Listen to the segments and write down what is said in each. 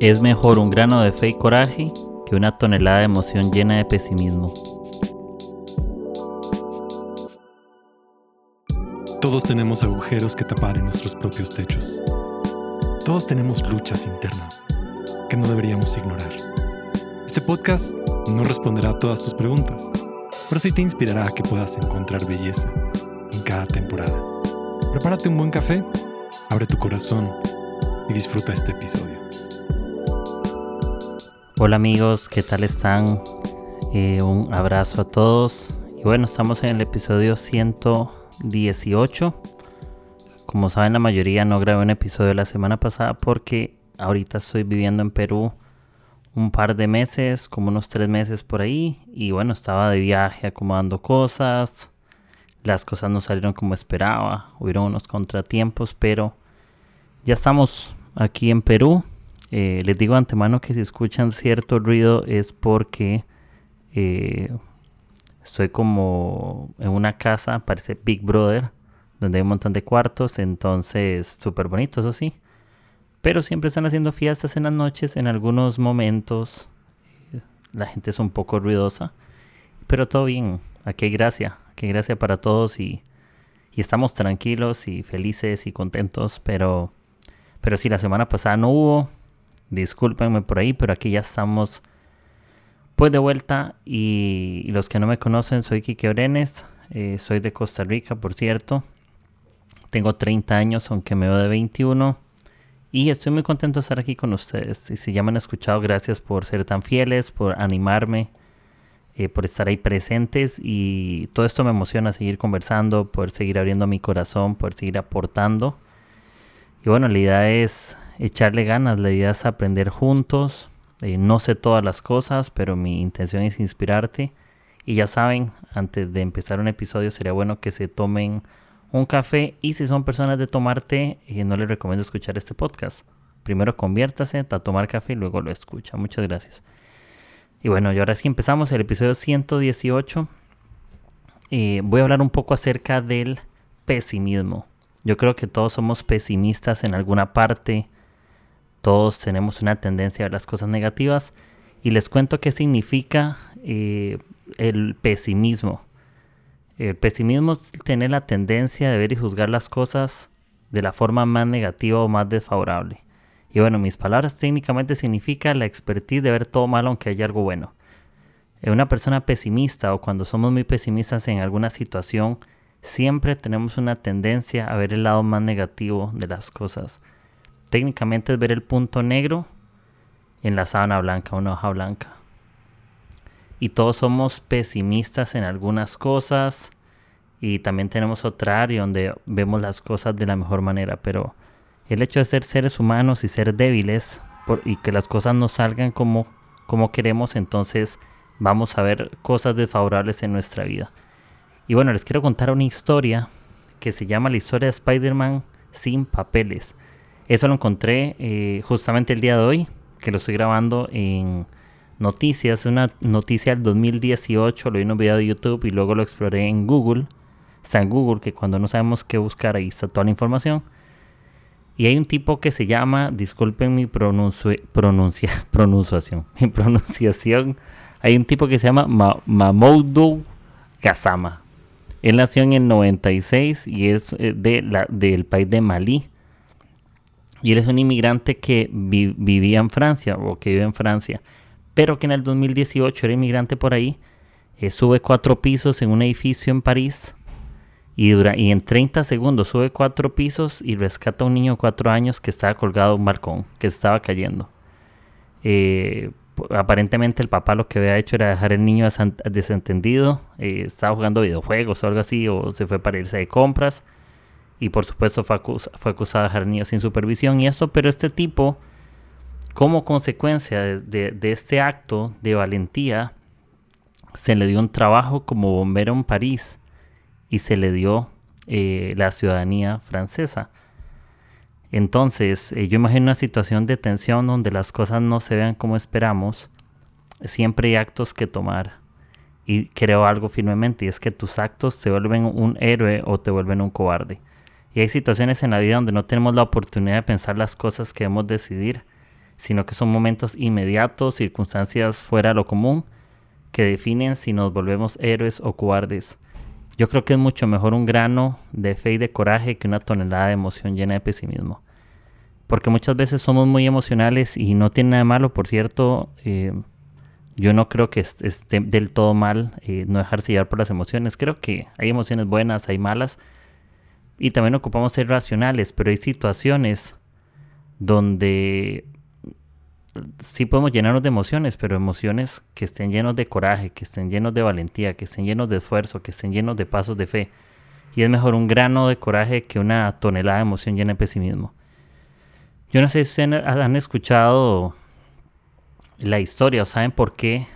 Es mejor un grano de fe y coraje que una tonelada de emoción llena de pesimismo. Todos tenemos agujeros que tapar en nuestros propios techos. Todos tenemos luchas internas que no deberíamos ignorar. Este podcast no responderá a todas tus preguntas, pero sí te inspirará a que puedas encontrar belleza en cada temporada. Prepárate un buen café, abre tu corazón y disfruta este episodio. Hola amigos, ¿qué tal están? Eh, un abrazo a todos. Y bueno, estamos en el episodio 118. Como saben, la mayoría no grabé un episodio la semana pasada porque ahorita estoy viviendo en Perú un par de meses, como unos tres meses por ahí. Y bueno, estaba de viaje acomodando cosas. Las cosas no salieron como esperaba. Hubieron unos contratiempos, pero ya estamos aquí en Perú. Eh, les digo antemano que si escuchan cierto ruido es porque eh, estoy como en una casa, parece Big Brother, donde hay un montón de cuartos, entonces súper bonito, eso sí. Pero siempre están haciendo fiestas en las noches, en algunos momentos eh, la gente es un poco ruidosa, pero todo bien, aquí hay gracia, aquí hay gracia para todos y, y estamos tranquilos y felices y contentos, pero, pero sí, la semana pasada no hubo, discúlpenme por ahí, pero aquí ya estamos pues de vuelta y, los que no me conocen, soy Kike Orenes, eh, soy de Costa Rica, por cierto, tengo 30 años, aunque me veo de 21 y estoy muy contento de estar aquí con ustedes. Y si ya me han escuchado, gracias por ser tan fieles, por animarme, eh, por estar ahí presentes. Y todo esto me emociona seguir conversando, poder seguir abriendo mi corazón, poder seguir aportando. Y bueno, la idea es echarle ganas, la idea es aprender juntos. Eh, no sé todas las cosas, pero mi intención es inspirarte. Y ya saben, antes de empezar un episodio sería bueno que se tomen un café y si son personas de tomar té, eh, no les recomiendo escuchar este podcast. Primero conviértase a tomar café y luego lo escucha. Muchas gracias. Y bueno, y ahora sí empezamos el episodio 118. Eh, voy a hablar un poco acerca del pesimismo. Yo creo que todos somos pesimistas en alguna parte. Todos tenemos una tendencia a las cosas negativas. Y les cuento qué significa eh, el pesimismo. El pesimismo es tener la tendencia de ver y juzgar las cosas de la forma más negativa o más desfavorable. Y bueno, mis palabras técnicamente significa la expertise de ver todo malo aunque haya algo bueno. En una persona pesimista o cuando somos muy pesimistas en alguna situación, siempre tenemos una tendencia a ver el lado más negativo de las cosas. Técnicamente es ver el punto negro en la sábana blanca, una hoja blanca y todos somos pesimistas en algunas cosas y también tenemos otra área donde vemos las cosas de la mejor manera, pero el hecho de ser seres humanos y ser débiles y que las cosas no salgan como, como queremos, entonces vamos a ver cosas desfavorables en nuestra vida. Y bueno, les quiero contar una historia que se llama la historia de Spider-Man sin papeles. Eso lo encontré eh, justamente el día de hoy, que lo estoy grabando en noticias, una noticia del 2018, lo vi en un video de YouTube y luego lo exploré en Google. Está en Google, que cuando no sabemos qué buscar, ahí está toda la información. Y hay un tipo que se llama, disculpen mi pronuncia, pronunciación, pronunciación. Hay un tipo que se llama Ma Mamoudou Gassama. Él nació en el 96 y es eh, de la, del país de Malí. Y él es un inmigrante que vivía en Francia o que vive en Francia pero que en el 2018 era inmigrante por ahí, eh, sube cuatro pisos en un edificio en París y, en 30 segundos sube cuatro pisos y rescata a un niño de cuatro años que estaba colgado en un balcón, que estaba cayendo. Eh, aparentemente el papá lo que había hecho era dejar el niño desentendido, eh, estaba jugando videojuegos o algo así, o se fue para irse de compras. Y por supuesto fue, fue acusado de dejar al niño sin supervisión y eso, pero este tipo como consecuencia de, este acto de valentía, se le dio un trabajo como bombero en París y se le dio eh, la ciudadanía francesa. Entonces, eh, yo imagino una situación de tensión donde las cosas no se vean como esperamos. Siempre hay actos que tomar. Y creo algo firmemente, y es que tus actos te vuelven un héroe o te vuelven un cobarde. Y hay situaciones en la vida donde no tenemos la oportunidad de pensar las cosas que debemos decidir sino que son momentos inmediatos, circunstancias fuera de lo común, que definen si nos volvemos héroes o cobardes. Yo creo que es mucho mejor un grano de fe y de coraje que una tonelada de emoción llena de pesimismo. Porque muchas veces somos muy emocionales y no tiene nada de malo, por cierto. Eh, yo no creo que esté del todo mal eh, no dejarse llevar por las emociones. Creo que hay emociones buenas, hay malas. Y también ocupamos ser racionales, pero hay situaciones donde sí podemos llenarnos de emociones, pero emociones que estén llenos de coraje, que estén llenos de valentía, que estén llenos de esfuerzo, que estén llenos de pasos de fe. Y es mejor un grano de coraje que una tonelada de emoción llena de pesimismo. Yo no sé si han escuchado la historia o saben por qué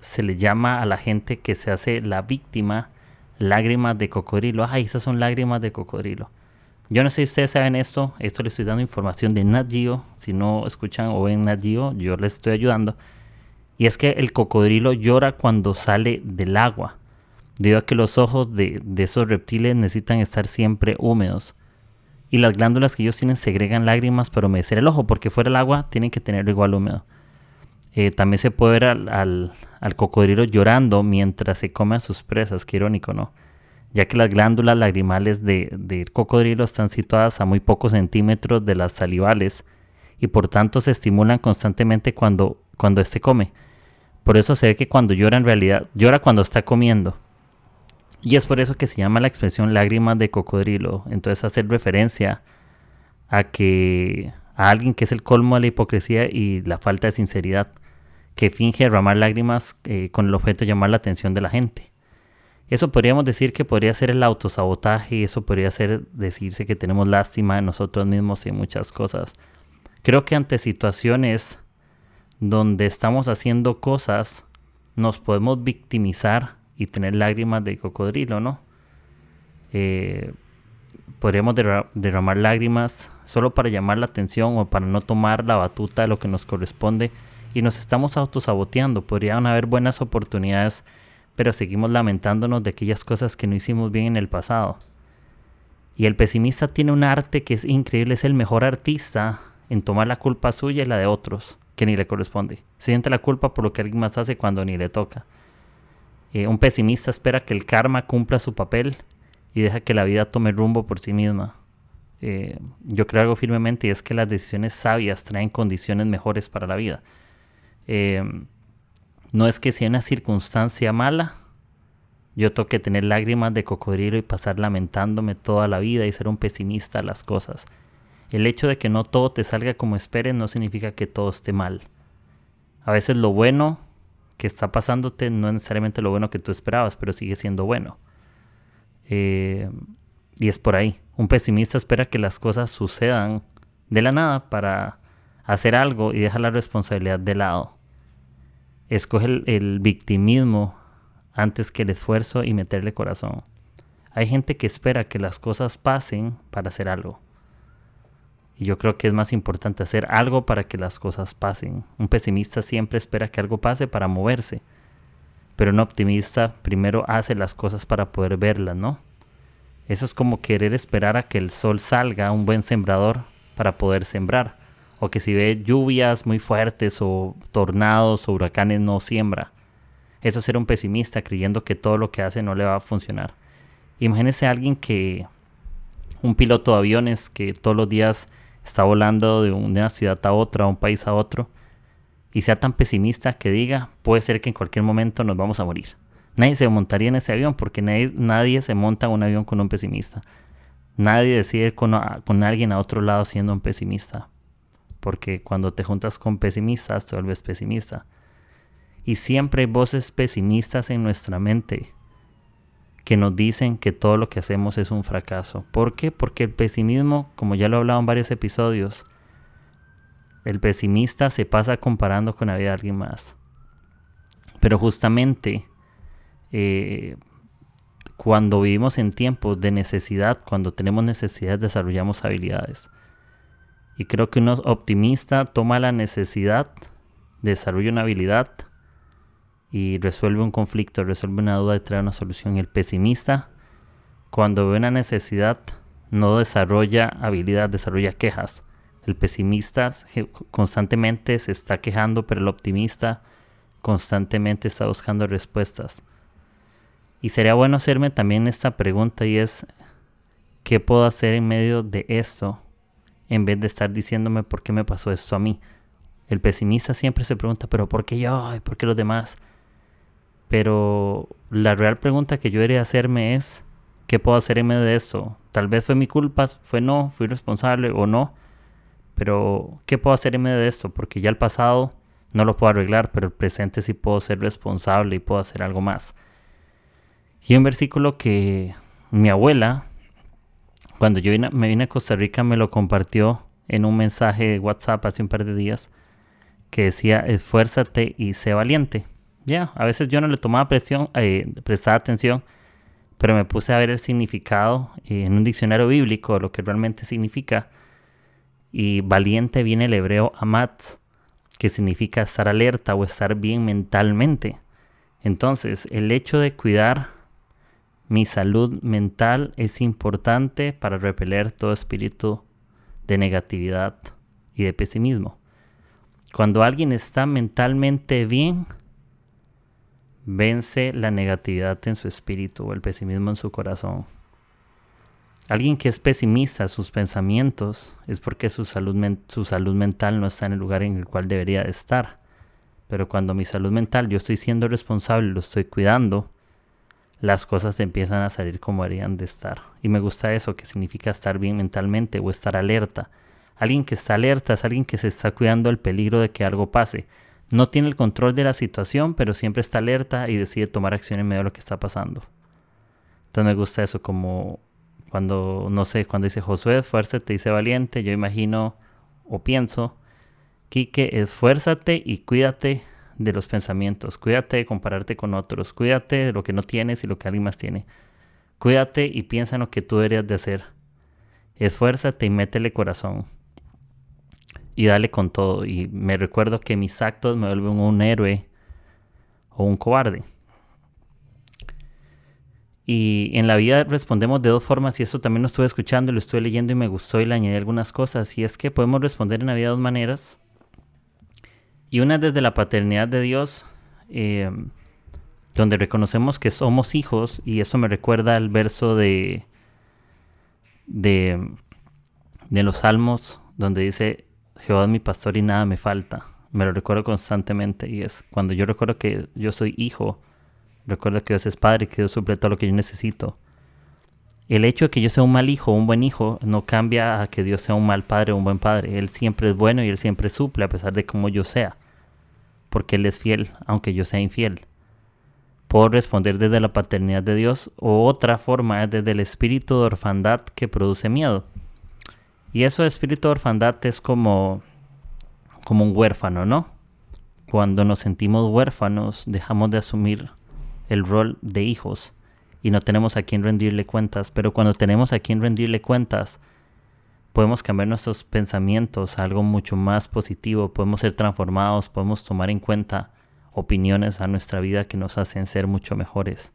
se le llama a la gente que se hace la víctima lágrimas de cocodrilo. Ay, esas son lágrimas de cocodrilo. Yo no sé si ustedes saben esto, esto les estoy dando información de Nat Geo. Si no escuchan o ven Nat Geo, yo les estoy ayudando. Y es que el cocodrilo llora cuando sale del agua, debido a que los ojos de, de esos reptiles necesitan estar siempre húmedos. Y las glándulas que ellos tienen segregan lágrimas para humedecer el ojo, porque fuera del agua tienen que tenerlo igual húmedo. Eh, también se puede ver al, cocodrilo llorando mientras se come a sus presas, qué irónico, ¿no? Ya que las glándulas lagrimales del cocodrilo están situadas a muy pocos centímetros de las salivales y por tanto se estimulan constantemente cuando, cuando éste come. Por eso se ve que cuando llora en realidad, llora cuando está comiendo. Y es por eso que se llama la expresión lágrimas de cocodrilo. Entonces hacer referencia a que a alguien que es el colmo de la hipocresía y la falta de sinceridad que finge derramar lágrimas eh, con el objeto de llamar la atención de la gente. Eso podríamos decir que podría ser el autosabotaje y eso podría ser decirse que tenemos lástima de nosotros mismos y muchas cosas. Creo que ante situaciones donde estamos haciendo cosas, nos podemos victimizar y tener lágrimas de cocodrilo, ¿no? Eh, podríamos derramar lágrimas solo para llamar la atención o para no tomar la batuta de lo que nos corresponde y nos estamos autosaboteando. Podrían haber buenas oportunidades, pero seguimos lamentándonos de aquellas cosas que no hicimos bien en el pasado. Y el pesimista tiene un arte que es increíble, es el mejor artista en tomar la culpa suya y la de otros, que ni le corresponde. Se siente la culpa por lo que alguien más hace cuando ni le toca. Eh, un pesimista espera que el karma cumpla su papel y deja que la vida tome rumbo por sí misma. Eh, yo creo algo firmemente y es que las decisiones sabias traen condiciones mejores para la vida. Em, no es que sea una circunstancia mala, yo toque tener lágrimas de cocodrilo y pasar lamentándome toda la vida y ser un pesimista a las cosas. El hecho de que no todo te salga como esperes no significa que todo esté mal. A veces lo bueno que está pasándote no es necesariamente lo bueno que tú esperabas, pero sigue siendo bueno. Eh, y es por ahí. Un pesimista espera que las cosas sucedan de la nada para hacer algo y deja la responsabilidad de lado. Escoge el, victimismo antes que el esfuerzo y meterle corazón. Hay gente que espera que las cosas pasen para hacer algo. Y yo creo que es más importante hacer algo para que las cosas pasen. Un pesimista siempre espera que algo pase para moverse. Pero un optimista primero hace las cosas para poder verlas, ¿no? Eso es como querer esperar a que el sol salga, un buen sembrador, para poder sembrar o si ve lluvias muy fuertes o tornados o huracanes no siembra. Eso es ser un pesimista creyendo que todo lo que hace no le va a funcionar. Imagínese a alguien que, un piloto de aviones que todos los días está volando de una ciudad a otra, un país a otro, y sea tan pesimista que diga, puede ser que en cualquier momento nos vamos a morir. Nadie se montaría en ese avión porque nadie, nadie se monta en un avión con un pesimista. Nadie decide ir con, con alguien a otro lado siendo un pesimista porque cuando te juntas con pesimistas te vuelves pesimista. Y siempre hay voces pesimistas en nuestra mente que nos dicen que todo lo que hacemos es un fracaso. ¿Por qué? Porque el pesimismo, como ya lo he hablado en varios episodios, el pesimista se pasa comparando con la vida de alguien más. Pero justamente eh, cuando vivimos en tiempos de necesidad, cuando tenemos necesidad, desarrollamos habilidades. Y creo que uno optimista toma la necesidad, desarrolla una habilidad y resuelve un conflicto, resuelve una duda y trae una solución. El pesimista, cuando ve una necesidad, no desarrolla habilidad, desarrolla quejas. El pesimista constantemente se está quejando, pero el optimista constantemente está buscando respuestas. Y sería bueno hacerme también esta pregunta y es, ¿qué puedo hacer en medio de esto en vez de estar diciéndome por qué me pasó esto a mí? El pesimista siempre se pregunta, pero ¿por qué yo? ¿Por qué los demás? Pero la real pregunta que yo debería hacerme es, ¿qué puedo hacer en medio de esto? Tal vez fue mi culpa, fue no, fui responsable o no. Pero, ¿qué puedo hacer en medio de esto? Porque ya el pasado no lo puedo arreglar, pero el presente sí puedo ser responsable y puedo hacer algo más. Y un versículo que mi abuela, cuando yo me vine a Costa Rica, me lo compartió en un mensaje de WhatsApp hace un par de días, que decía, esfuérzate y sé valiente. Ya, a veces yo no le tomaba presión, eh, prestaba atención, pero me puse a ver el significado eh, en un diccionario bíblico, lo que realmente significa. Y valiente viene el hebreo amatz, que significa estar alerta o estar bien mentalmente. Entonces, el hecho de cuidar mi salud mental es importante para repeler todo espíritu de negatividad y de pesimismo. Cuando alguien está mentalmente bien, vence la negatividad en su espíritu o el pesimismo en su corazón. Alguien que es pesimista, sus pensamientos, es porque su salud, su salud mental no está en el lugar en el cual debería estar. Pero cuando mi salud mental, yo estoy siendo responsable, lo estoy cuidando, las cosas empiezan a salir como deberían de estar. Y me gusta eso, que significa estar bien mentalmente o estar alerta. Alguien que está alerta es alguien que se está cuidando del peligro de que algo pase. No tiene el control de la situación, pero siempre está alerta y decide tomar acción en medio de lo que está pasando. Entonces me gusta eso como cuando, no sé, cuando dice Josué, esfuérzate y sé valiente, yo imagino o pienso, Quique, esfuérzate y cuídate de los pensamientos, cuídate de compararte con otros, cuídate de lo que no tienes y lo que alguien más tiene. Cuídate y piensa en lo que tú deberías de hacer. Esfuérzate y métele corazón. Y dale con todo. Y me recuerdo que mis actos me vuelven un héroe o un cobarde. Y en la vida respondemos de dos formas y esto también lo estuve escuchando, lo estuve leyendo y me gustó y le añadí algunas cosas. Y es que podemos responder en la vida de dos maneras. Y una desde la paternidad de Dios, eh, donde reconocemos que somos hijos y eso me recuerda al verso de, de, de los salmos donde dice, Jehová es mi pastor y nada me falta. Me lo recuerdo constantemente y es cuando yo recuerdo que yo soy hijo Recuerda que Dios es Padre, que Dios suple todo lo que yo necesito. El hecho de que yo sea un mal hijo un buen hijo no cambia a que Dios sea un mal padre o un buen padre. Él siempre es bueno y Él siempre suple a pesar de cómo yo sea. Porque Él es fiel, aunque yo sea infiel. Puedo responder desde la paternidad de Dios o otra forma es desde el espíritu de orfandad que produce miedo. Y eso espíritu de orfandad es como, como un huérfano, ¿no? Cuando nos sentimos huérfanos dejamos de asumir el rol de hijos y no tenemos a quien rendirle cuentas, pero cuando tenemos a quien rendirle cuentas, podemos cambiar nuestros pensamientos a algo mucho más positivo, podemos ser transformados, podemos tomar en cuenta opiniones a nuestra vida que nos hacen ser mucho mejores.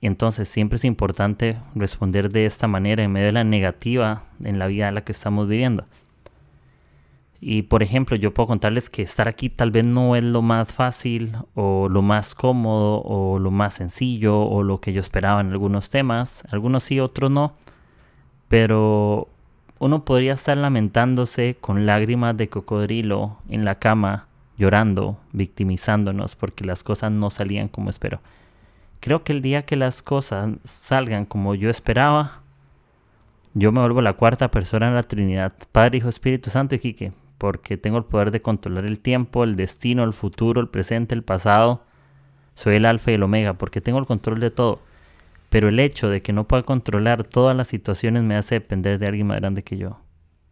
Entonces siempre es importante responder de esta manera en medio de la negativa en la vida en la que estamos viviendo. Y por ejemplo, yo puedo contarles que estar aquí tal vez no es lo más fácil o lo más cómodo o lo más sencillo o lo que yo esperaba en algunos temas. Algunos sí, otros no. Pero uno podría estar lamentándose con lágrimas de cocodrilo en la cama, llorando, victimizándonos porque las cosas no salían como espero. Creo que el día que las cosas salgan como yo esperaba, yo me vuelvo la cuarta persona en la Trinidad, Padre, Hijo, Espíritu Santo y Quique porque tengo el poder de controlar el tiempo, el destino, el futuro, el presente, el pasado. Soy el alfa y el omega, porque tengo el control de todo. Pero el hecho de que no pueda controlar todas las situaciones me hace depender de alguien más grande que yo.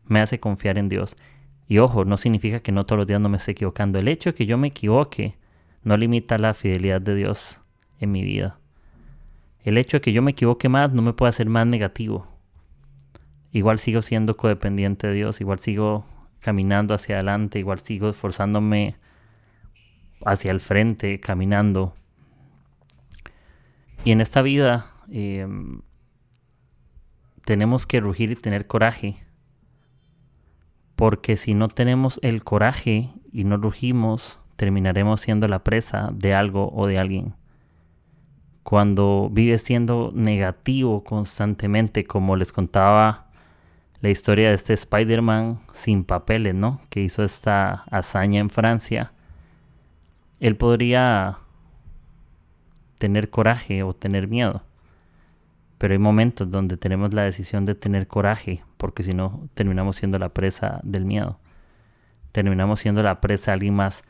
Me hace confiar en Dios. Y ojo, no significa que no todos los días no me esté equivocando. El hecho de que yo me equivoque no limita la fidelidad de Dios en mi vida. El hecho de que yo me equivoque más no me puede hacer más negativo. Igual sigo siendo codependiente de Dios, igual sigo caminando hacia adelante, igual sigo esforzándome hacia el frente, caminando. Y en esta vida em, tenemos que rugir y tener coraje Porque si no tenemos el coraje y no rugimos, terminaremos siendo la presa de algo o de alguien. Cuando vives siendo negativo constantemente, como les contaba la historia de este Spider-Man sin papeles, ¿no? Que hizo esta hazaña en Francia. Él podría tener coraje o tener miedo. Pero hay momentos donde tenemos la decisión de tener coraje, porque si no terminamos siendo la presa del miedo. Terminamos siendo la presa de alguien más.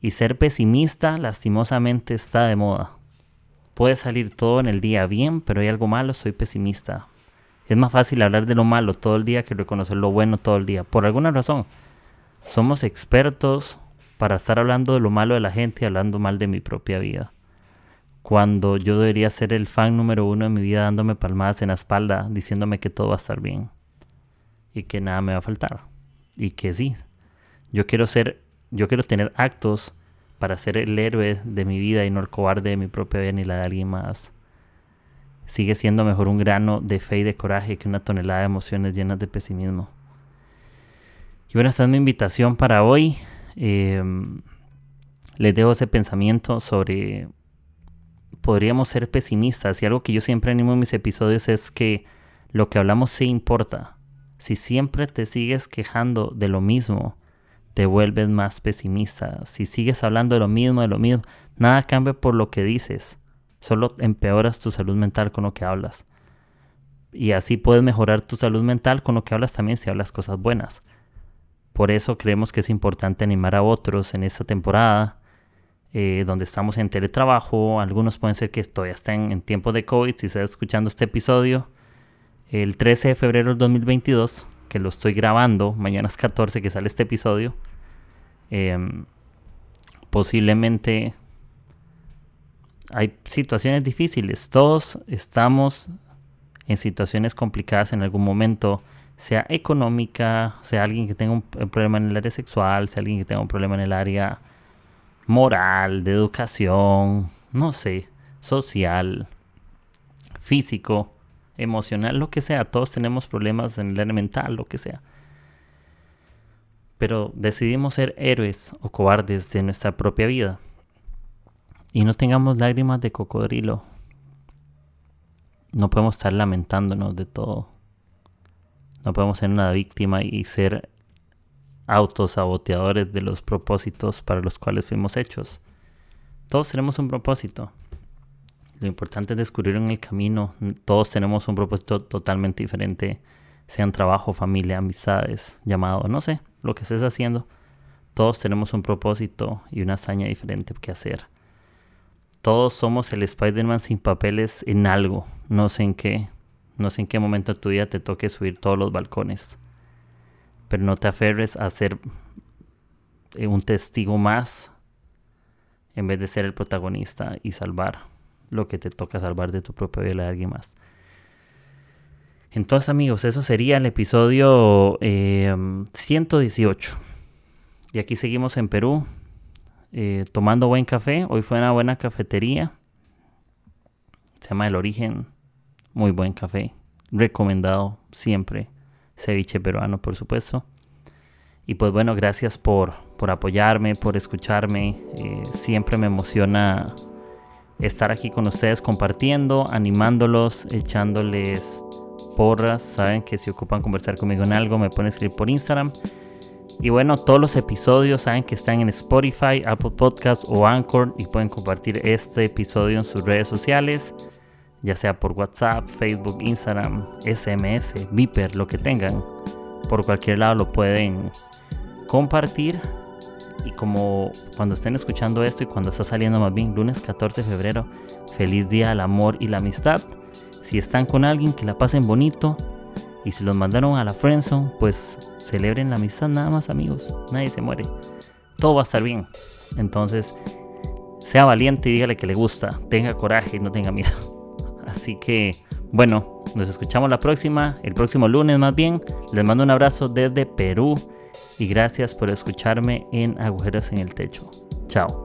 Y ser pesimista lastimosamente está de moda. Puede salir todo en el día bien, pero hay algo malo, soy pesimista. Es más fácil hablar de lo malo todo el día que reconocer lo bueno todo el día. Por alguna razón, somos expertos para estar hablando de lo malo de la gente y hablando mal de mi propia vida cuando yo debería ser el fan número uno de mi vida dándome palmadas en la espalda, diciéndome que todo va a estar bien y que nada me va a faltar y que sí, yo quiero ser, yo quiero tener actos para ser el héroe de mi vida y no el cobarde de mi propia vida ni la de alguien más. Sigue siendo mejor un grano de fe y de coraje que una tonelada de emociones llenas de pesimismo. Y bueno, esta es mi invitación para hoy. Em, les dejo ese pensamiento sobre podríamos ser pesimistas y algo que yo siempre animo en mis episodios es que lo que hablamos sí importa. Si siempre te sigues quejando de lo mismo, te vuelves más pesimista. Si sigues hablando de lo mismo, de lo mismo, nada cambia por lo que dices. Solo empeoras tu salud mental con lo que hablas. Y así puedes mejorar tu salud mental con lo que hablas también si hablas cosas buenas. Por eso creemos que es importante animar a otros en esta temporada eh, donde estamos en teletrabajo. Algunos pueden ser que todavía estén en tiempo de COVID. Si estás escuchando este episodio, el 13 de febrero del 2022, que lo estoy grabando, mañana es 14 que sale este episodio, em, posiblemente hay situaciones difíciles. Todos estamos en situaciones complicadas en algún momento, sea económica, sea alguien que tenga un problema en el área sexual, sea alguien que tenga un problema en el área moral, de educación, no sé, social, físico, emocional, lo que sea. Todos tenemos problemas en el área mental, lo que sea. Pero decidimos ser héroes o cobardes de nuestra propia vida. Y no tengamos lágrimas de cocodrilo. No podemos estar lamentándonos de todo. No podemos ser una víctima y ser autosaboteadores de los propósitos para los cuales fuimos hechos. Todos tenemos un propósito. Lo importante es descubrir en el camino. Todos tenemos un propósito totalmente diferente, sean trabajo, familia, amistades, llamado, no sé, lo que estés haciendo. Todos tenemos un propósito y una hazaña diferente que hacer. Todos somos el Spider-Man sin papeles en algo. No sé en qué. No sé en qué momento de tu vida te toque subir todos los balcones pero no te aferres a ser eh, un testigo más en vez de ser el protagonista y salvar lo que te toca salvar de tu propia vida de alguien más. Entonces amigos, eso sería el episodio 118. Em, y aquí seguimos en Perú, eh, tomando buen café. Hoy fue una buena cafetería. Se llama El Origen. Muy buen café. Recomendado siempre ceviche peruano, por supuesto. Y pues bueno, gracias por, por apoyarme, por escucharme. Eh, siempre me emociona estar aquí con ustedes compartiendo, animándolos, echándoles porras. Saben que si ocupan conversar conmigo en algo, me pueden escribir por Instagram. Y bueno, todos los episodios saben que están en Spotify, Apple Podcasts o Anchor y pueden compartir este episodio en sus redes sociales ya sea por WhatsApp, Facebook, Instagram, SMS, Viper, lo que tengan. Por cualquier lado lo pueden compartir. Y como cuando estén escuchando esto y cuando está saliendo más bien lunes 14 de febrero, feliz día al amor y la amistad. Si están con alguien que la pasen bonito y si los mandaron a la friendzone, pues celebren la amistad nada más amigos. Nadie se muere. Todo va a estar bien. Entonces, sea valiente y dígale que le gusta. Tenga coraje y no tenga miedo. Así que, bueno, nos escuchamos la próxima, el próximo lunes más bien. Les mando un abrazo desde Perú y gracias por escucharme en Agujeros en el Techo. Chao.